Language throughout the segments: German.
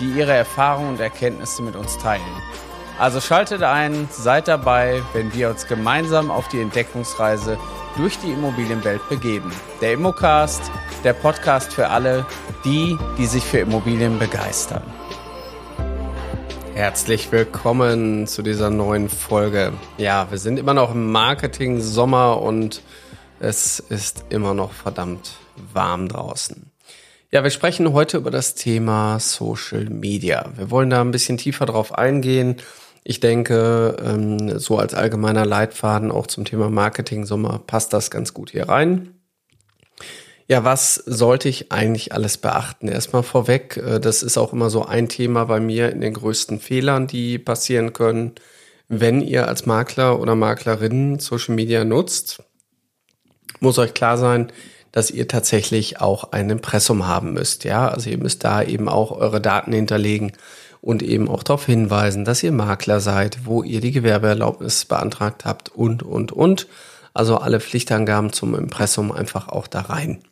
die ihre Erfahrungen und Erkenntnisse mit uns teilen. Also schaltet ein, seid dabei, wenn wir uns gemeinsam auf die Entdeckungsreise durch die Immobilienwelt begeben. Der Immocast, der Podcast für alle, die, die sich für Immobilien begeistern. Herzlich willkommen zu dieser neuen Folge. Ja, wir sind immer noch im Marketing Sommer und es ist immer noch verdammt warm draußen. Ja, wir sprechen heute über das Thema Social Media. Wir wollen da ein bisschen tiefer drauf eingehen. Ich denke, ähm, so als allgemeiner Leitfaden auch zum Thema Marketing Sommer passt das ganz gut hier rein. Ja, was sollte ich eigentlich alles beachten? Erstmal vorweg, äh, das ist auch immer so ein Thema bei mir in den größten Fehlern, die passieren können, wenn ihr als Makler oder Maklerin Social Media nutzt. Muss euch klar sein, dass ihr tatsächlich auch ein Impressum haben müsst. Ja, also ihr müsst da eben auch eure Daten hinterlegen und eben auch darauf hinweisen, dass ihr Makler seid, wo ihr die Gewerbeerlaubnis beantragt habt und, und, und. Also alle Pflichtangaben zum Impressum einfach auch da rein.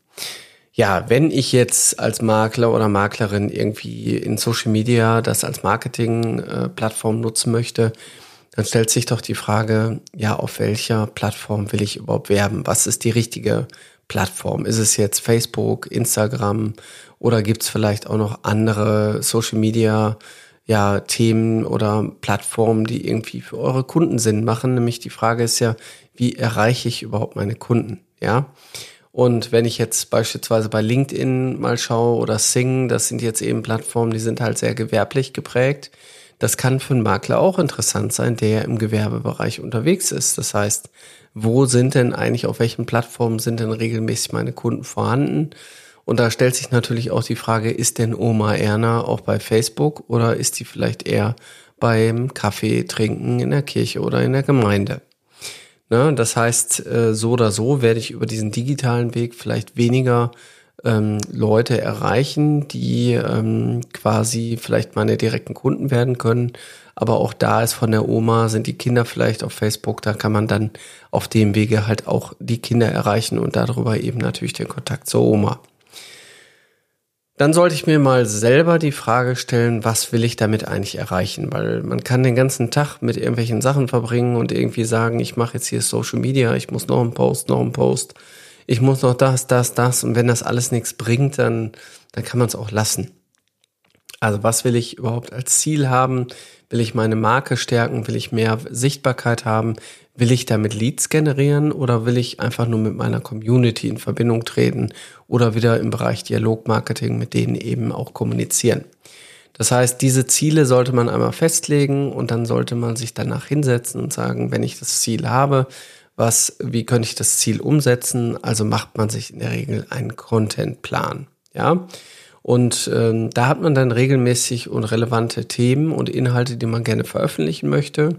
Ja, wenn ich jetzt als Makler oder Maklerin irgendwie in Social Media das als Marketing-Plattform nutzen möchte, dann stellt sich doch die Frage, ja, auf welcher Plattform will ich überhaupt werben? Was ist die richtige Plattform? Ist es jetzt Facebook, Instagram oder gibt es vielleicht auch noch andere Social Media ja, Themen oder Plattformen, die irgendwie für eure Kunden Sinn machen? Nämlich die Frage ist ja, wie erreiche ich überhaupt meine Kunden? Ja. Und wenn ich jetzt beispielsweise bei LinkedIn mal schaue oder Sing, das sind jetzt eben Plattformen, die sind halt sehr gewerblich geprägt. Das kann für einen Makler auch interessant sein, der im Gewerbebereich unterwegs ist. Das heißt, wo sind denn eigentlich, auf welchen Plattformen sind denn regelmäßig meine Kunden vorhanden? Und da stellt sich natürlich auch die Frage, ist denn Oma Erna auch bei Facebook oder ist die vielleicht eher beim Kaffee trinken in der Kirche oder in der Gemeinde? Ne, das heißt, äh, so oder so werde ich über diesen digitalen Weg vielleicht weniger ähm, Leute erreichen, die ähm, quasi vielleicht meine direkten Kunden werden können, aber auch da ist von der Oma, sind die Kinder vielleicht auf Facebook, da kann man dann auf dem Wege halt auch die Kinder erreichen und darüber eben natürlich den Kontakt zur Oma. Dann sollte ich mir mal selber die Frage stellen, was will ich damit eigentlich erreichen? Weil man kann den ganzen Tag mit irgendwelchen Sachen verbringen und irgendwie sagen, ich mache jetzt hier Social Media, ich muss noch einen Post, noch einen Post, ich muss noch das, das, das. Und wenn das alles nichts bringt, dann, dann kann man es auch lassen. Also was will ich überhaupt als Ziel haben? Will ich meine Marke stärken? Will ich mehr Sichtbarkeit haben? Will ich damit Leads generieren oder will ich einfach nur mit meiner Community in Verbindung treten oder wieder im Bereich Dialogmarketing mit denen eben auch kommunizieren? Das heißt, diese Ziele sollte man einmal festlegen und dann sollte man sich danach hinsetzen und sagen, wenn ich das Ziel habe, was, wie könnte ich das Ziel umsetzen? Also macht man sich in der Regel einen Contentplan, ja. Und ähm, da hat man dann regelmäßig und relevante Themen und Inhalte, die man gerne veröffentlichen möchte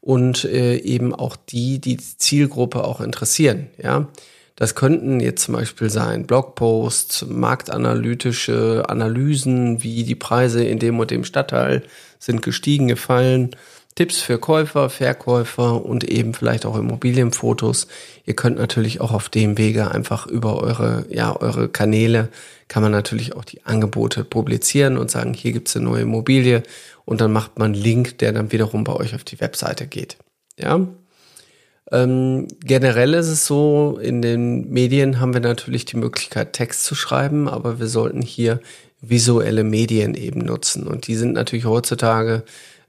und äh, eben auch die, die die Zielgruppe auch interessieren. Ja, das könnten jetzt zum Beispiel sein Blogposts, marktanalytische Analysen, wie die Preise in dem und dem Stadtteil sind gestiegen, gefallen Tipps für Käufer, Verkäufer und eben vielleicht auch Immobilienfotos. Ihr könnt natürlich auch auf dem Wege einfach über eure, ja, eure Kanäle kann man natürlich auch die Angebote publizieren und sagen, hier gibt's eine neue Immobilie und dann macht man einen Link, der dann wiederum bei euch auf die Webseite geht. Ja. Ähm, generell ist es so, in den Medien haben wir natürlich die Möglichkeit, Text zu schreiben, aber wir sollten hier visuelle Medien eben nutzen. Und die sind natürlich heutzutage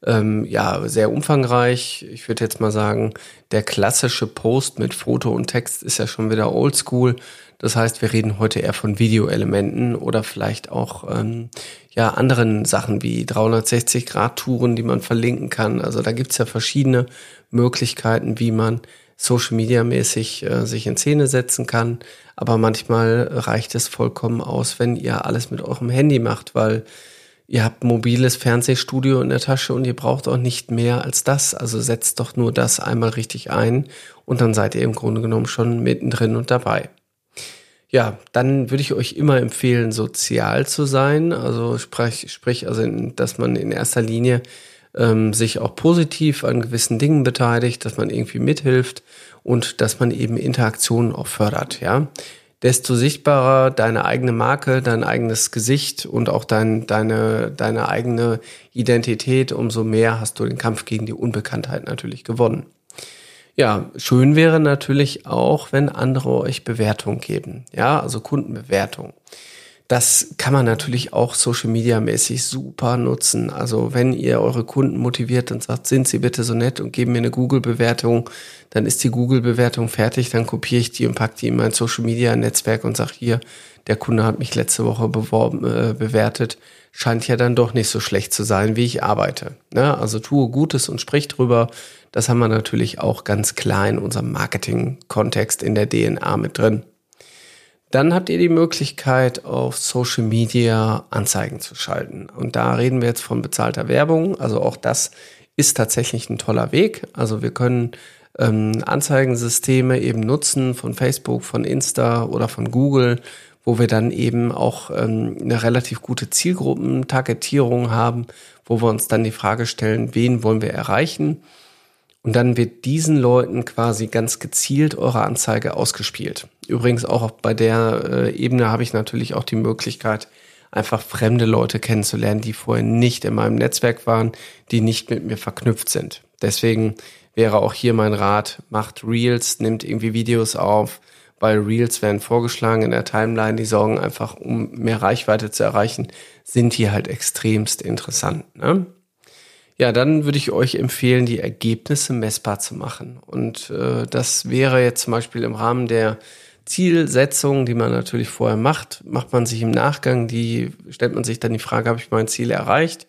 ähm, ja, sehr umfangreich. Ich würde jetzt mal sagen, der klassische Post mit Foto und Text ist ja schon wieder oldschool. Das heißt, wir reden heute eher von Videoelementen oder vielleicht auch ähm, ja anderen Sachen wie 360-Grad-Touren, die man verlinken kann. Also da gibt's ja verschiedene Möglichkeiten, wie man Social Media mäßig äh, sich in Szene setzen kann. Aber manchmal reicht es vollkommen aus, wenn ihr alles mit eurem Handy macht, weil Ihr habt mobiles Fernsehstudio in der Tasche und ihr braucht auch nicht mehr als das. Also setzt doch nur das einmal richtig ein und dann seid ihr im Grunde genommen schon mittendrin und dabei. Ja, dann würde ich euch immer empfehlen, sozial zu sein. Also sprich, sprich also, dass man in erster Linie ähm, sich auch positiv an gewissen Dingen beteiligt, dass man irgendwie mithilft und dass man eben Interaktionen auch fördert, ja. Desto sichtbarer deine eigene Marke, dein eigenes Gesicht und auch dein, deine, deine eigene Identität, umso mehr hast du den Kampf gegen die Unbekanntheit natürlich gewonnen. Ja, schön wäre natürlich auch, wenn andere euch Bewertung geben. Ja, also Kundenbewertung. Das kann man natürlich auch Social Media mäßig super nutzen. Also wenn ihr eure Kunden motiviert und sagt, sind sie bitte so nett und geben mir eine Google-Bewertung, dann ist die Google-Bewertung fertig, dann kopiere ich die und packe die in mein Social Media Netzwerk und sage hier, der Kunde hat mich letzte Woche beworben, äh, bewertet, scheint ja dann doch nicht so schlecht zu sein, wie ich arbeite. Ne? Also tue Gutes und sprich drüber. Das haben wir natürlich auch ganz klar in unserem Marketing-Kontext in der DNA mit drin. Dann habt ihr die Möglichkeit, auf Social Media Anzeigen zu schalten. Und da reden wir jetzt von bezahlter Werbung. Also auch das ist tatsächlich ein toller Weg. Also wir können ähm, Anzeigensysteme eben nutzen von Facebook, von Insta oder von Google, wo wir dann eben auch ähm, eine relativ gute Zielgruppentargetierung haben, wo wir uns dann die Frage stellen, wen wollen wir erreichen? Und dann wird diesen Leuten quasi ganz gezielt eure Anzeige ausgespielt. Übrigens auch bei der äh, Ebene habe ich natürlich auch die Möglichkeit, einfach fremde Leute kennenzulernen, die vorher nicht in meinem Netzwerk waren, die nicht mit mir verknüpft sind. Deswegen wäre auch hier mein Rat, macht Reels, nimmt irgendwie Videos auf, weil Reels werden vorgeschlagen in der Timeline, die sorgen einfach, um mehr Reichweite zu erreichen, sind hier halt extremst interessant. Ne? Ja, dann würde ich euch empfehlen, die Ergebnisse messbar zu machen. Und äh, das wäre jetzt zum Beispiel im Rahmen der Zielsetzung, die man natürlich vorher macht, macht man sich im Nachgang die, stellt man sich dann die Frage, habe ich mein Ziel erreicht?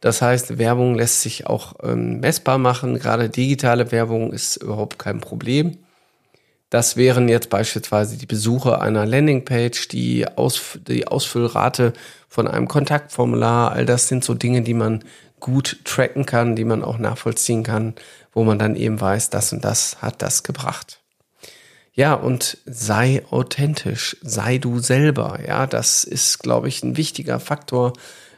Das heißt, Werbung lässt sich auch ähm, messbar machen. Gerade digitale Werbung ist überhaupt kein Problem. Das wären jetzt beispielsweise die Besuche einer Landingpage, die, Aus, die Ausfüllrate von einem Kontaktformular. All das sind so Dinge, die man gut tracken kann, die man auch nachvollziehen kann, wo man dann eben weiß, das und das hat das gebracht. Ja, und sei authentisch, sei du selber. Ja, das ist, glaube ich, ein wichtiger Faktor,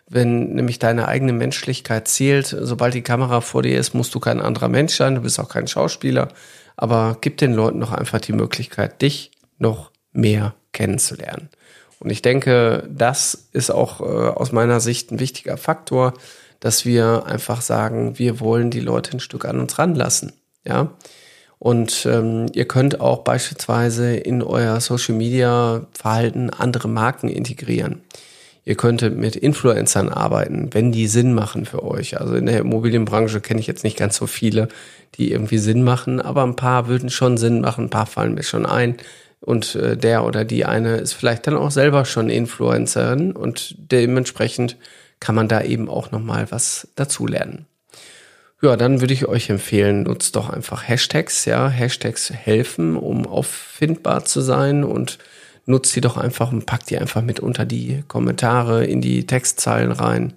wenn nämlich deine eigene Menschlichkeit zählt. Sobald die Kamera vor dir ist, musst du kein anderer Mensch sein, du bist auch kein Schauspieler. Aber gib den Leuten noch einfach die Möglichkeit, dich noch mehr kennenzulernen. Und ich denke, das ist auch äh, aus meiner Sicht ein wichtiger Faktor, dass wir einfach sagen, wir wollen die Leute ein Stück an uns ranlassen. Ja. Und ähm, ihr könnt auch beispielsweise in euer Social Media Verhalten andere Marken integrieren. Ihr könntet mit Influencern arbeiten, wenn die Sinn machen für euch. Also in der Immobilienbranche kenne ich jetzt nicht ganz so viele, die irgendwie Sinn machen, aber ein paar würden schon Sinn machen, ein paar fallen mir schon ein. Und äh, der oder die eine ist vielleicht dann auch selber schon Influencerin und dementsprechend kann man da eben auch nochmal was dazulernen. Ja, dann würde ich euch empfehlen, nutzt doch einfach Hashtags, ja. Hashtags helfen, um auffindbar zu sein und nutzt die doch einfach und packt die einfach mit unter die Kommentare in die Textzeilen rein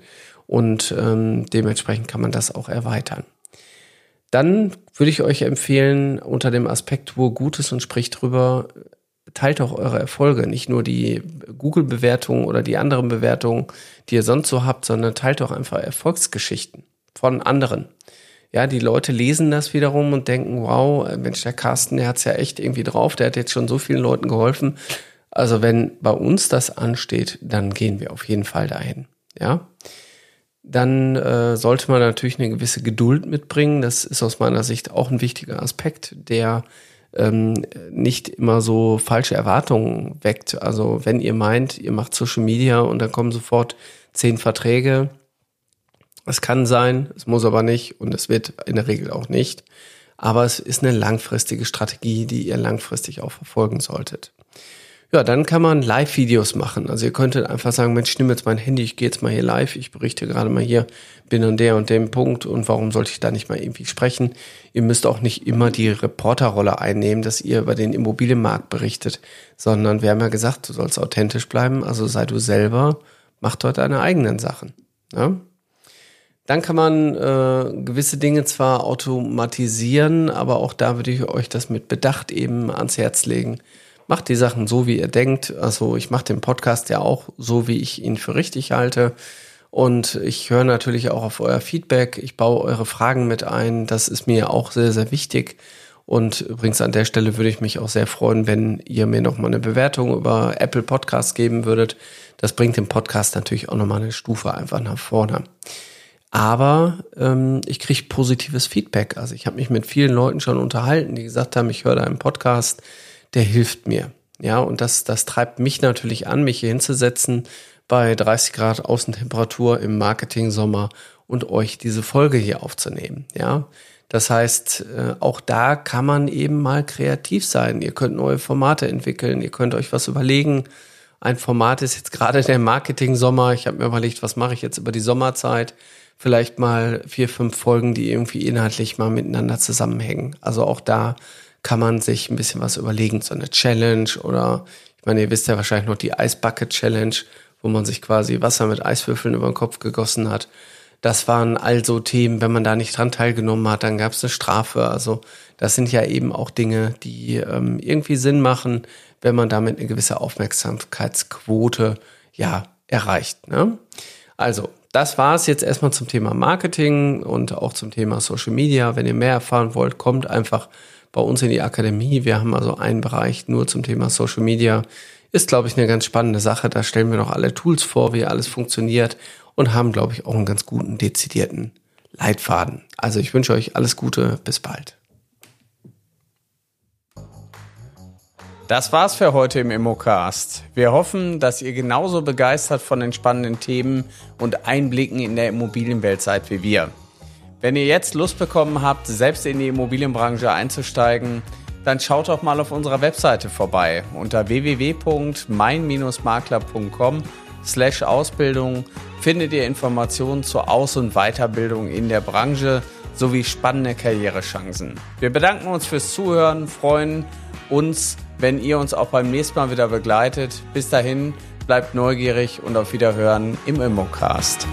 und ähm, dementsprechend kann man das auch erweitern. Dann würde ich euch empfehlen, unter dem Aspekt, wo Gutes und spricht drüber, teilt auch eure Erfolge, nicht nur die Google-Bewertungen oder die anderen Bewertungen, die ihr sonst so habt, sondern teilt auch einfach Erfolgsgeschichten von anderen. Ja, die Leute lesen das wiederum und denken, wow, Mensch, der Carsten, der hat's ja echt irgendwie drauf, der hat jetzt schon so vielen Leuten geholfen. Also wenn bei uns das ansteht, dann gehen wir auf jeden Fall dahin. Ja, dann äh, sollte man natürlich eine gewisse Geduld mitbringen. Das ist aus meiner Sicht auch ein wichtiger Aspekt, der ähm, nicht immer so falsche Erwartungen weckt. Also wenn ihr meint, ihr macht Social Media und dann kommen sofort zehn Verträge, es kann sein, es muss aber nicht und es wird in der Regel auch nicht. Aber es ist eine langfristige Strategie, die ihr langfristig auch verfolgen solltet. Ja, dann kann man Live-Videos machen. Also ihr könntet einfach sagen, Mensch, nehme jetzt mein Handy, ich gehe jetzt mal hier live, ich berichte gerade mal hier, bin an der und dem Punkt und warum sollte ich da nicht mal irgendwie sprechen? Ihr müsst auch nicht immer die Reporterrolle einnehmen, dass ihr über den Immobilienmarkt berichtet, sondern wir haben ja gesagt, du sollst authentisch bleiben, also sei du selber, mach dort deine eigenen Sachen. Ne? Dann kann man äh, gewisse Dinge zwar automatisieren, aber auch da würde ich euch das mit Bedacht eben ans Herz legen. Macht die Sachen so, wie ihr denkt. Also ich mache den Podcast ja auch so, wie ich ihn für richtig halte. Und ich höre natürlich auch auf euer Feedback. Ich baue eure Fragen mit ein. Das ist mir auch sehr, sehr wichtig. Und übrigens an der Stelle würde ich mich auch sehr freuen, wenn ihr mir nochmal eine Bewertung über Apple Podcasts geben würdet. Das bringt den Podcast natürlich auch nochmal eine Stufe einfach nach vorne. Aber ähm, ich kriege positives Feedback. Also ich habe mich mit vielen Leuten schon unterhalten, die gesagt haben, ich höre da einen Podcast, der hilft mir. Ja, und das, das treibt mich natürlich an, mich hier hinzusetzen bei 30 Grad Außentemperatur im Marketing-Sommer und euch diese Folge hier aufzunehmen. Ja, das heißt, äh, auch da kann man eben mal kreativ sein. Ihr könnt neue Formate entwickeln, ihr könnt euch was überlegen. Ein Format ist jetzt gerade der Marketing-Sommer. Ich habe mir überlegt, was mache ich jetzt über die Sommerzeit? vielleicht mal vier, fünf Folgen, die irgendwie inhaltlich mal miteinander zusammenhängen. Also auch da kann man sich ein bisschen was überlegen, so eine Challenge oder ich meine, ihr wisst ja wahrscheinlich noch die Ice Bucket Challenge, wo man sich quasi Wasser mit Eiswürfeln über den Kopf gegossen hat. Das waren also Themen, wenn man da nicht dran teilgenommen hat, dann gab es eine Strafe. Also das sind ja eben auch Dinge, die ähm, irgendwie Sinn machen, wenn man damit eine gewisse Aufmerksamkeitsquote ja erreicht. Ne? Also das war es jetzt erstmal zum Thema Marketing und auch zum Thema Social Media. Wenn ihr mehr erfahren wollt, kommt einfach bei uns in die Akademie. Wir haben also einen Bereich nur zum Thema Social Media. Ist, glaube ich, eine ganz spannende Sache. Da stellen wir noch alle Tools vor, wie alles funktioniert und haben, glaube ich, auch einen ganz guten, dezidierten Leitfaden. Also ich wünsche euch alles Gute. Bis bald. Das war's für heute im Immocast. Wir hoffen, dass ihr genauso begeistert von den spannenden Themen und Einblicken in der Immobilienwelt seid wie wir. Wenn ihr jetzt Lust bekommen habt, selbst in die Immobilienbranche einzusteigen, dann schaut doch mal auf unserer Webseite vorbei unter www.mein-makler.com slash Ausbildung findet ihr Informationen zur Aus- und Weiterbildung in der Branche sowie spannende Karrierechancen. Wir bedanken uns fürs Zuhören, freuen uns wenn ihr uns auch beim nächsten Mal wieder begleitet. Bis dahin, bleibt neugierig und auf Wiederhören im Immocast.